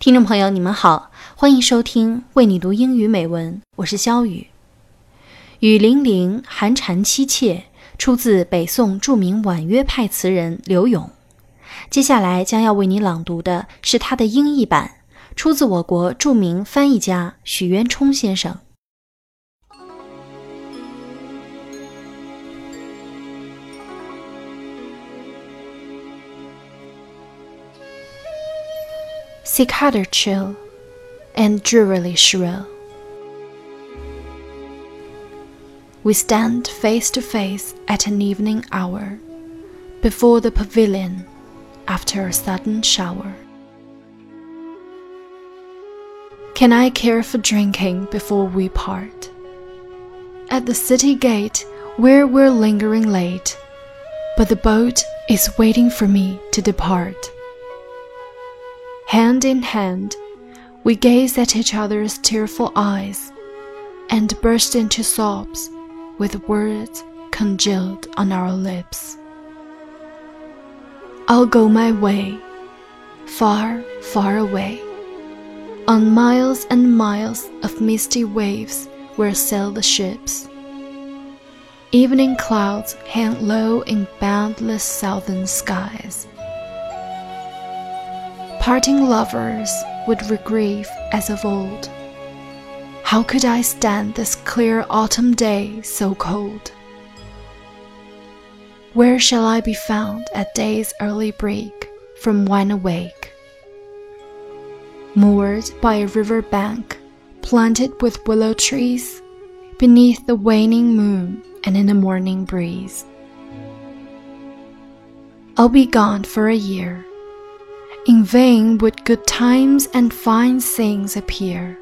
听众朋友，你们好，欢迎收听为你读英语美文，我是肖雨。雨霖铃，寒蝉凄切，出自北宋著名婉约派词人柳永。接下来将要为你朗读的是他的英译版，出自我国著名翻译家许渊冲先生。Cicada chill and drearily shrill. We stand face to face at an evening hour, before the pavilion, after a sudden shower. Can I care for drinking before we part? At the city gate, where we're lingering late, but the boat is waiting for me to depart. Hand in hand, we gazed at each other's tearful eyes and burst into sobs with words congealed on our lips. I'll go my way, far, far away, on miles and miles of misty waves where sail the ships. Evening clouds hang low in boundless southern skies parting lovers would regrieve as of old. How could I stand this clear autumn day so cold? Where shall I be found at day's early break from wine awake? Moored by a river bank, planted with willow trees, beneath the waning moon and in the morning breeze. I'll be gone for a year in vain would good times and fine things appear.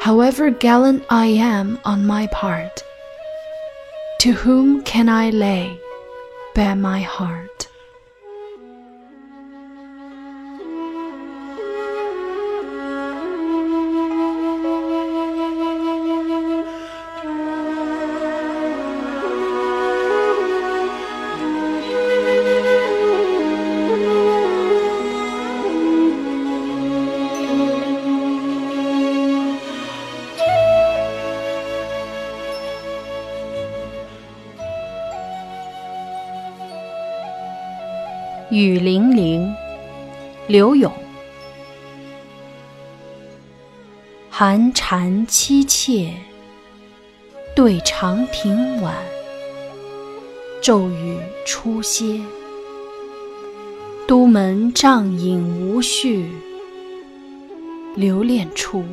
However gallant I am on my part, to whom can I lay bare my heart? 雨霖铃，柳永。寒蝉凄切，对长亭晚。骤雨初歇，都门帐饮无绪。留恋处，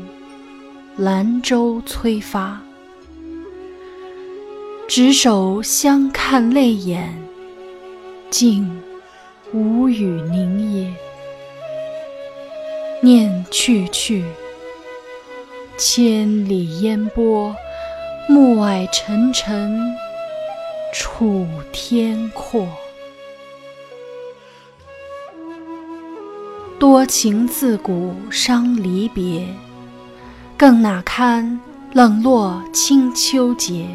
兰舟催发。执手相看泪眼，竟。无语凝噎，念去去，千里烟波，暮霭沉沉，楚天阔。多情自古伤离别，更那堪冷落清秋节？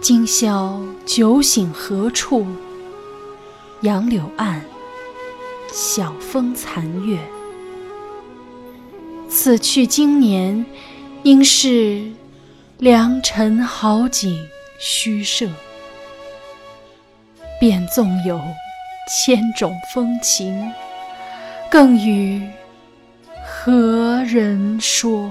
今宵酒醒何处？杨柳岸，晓风残月。此去经年，应是良辰好景虚设。便纵有千种风情，更与何人说？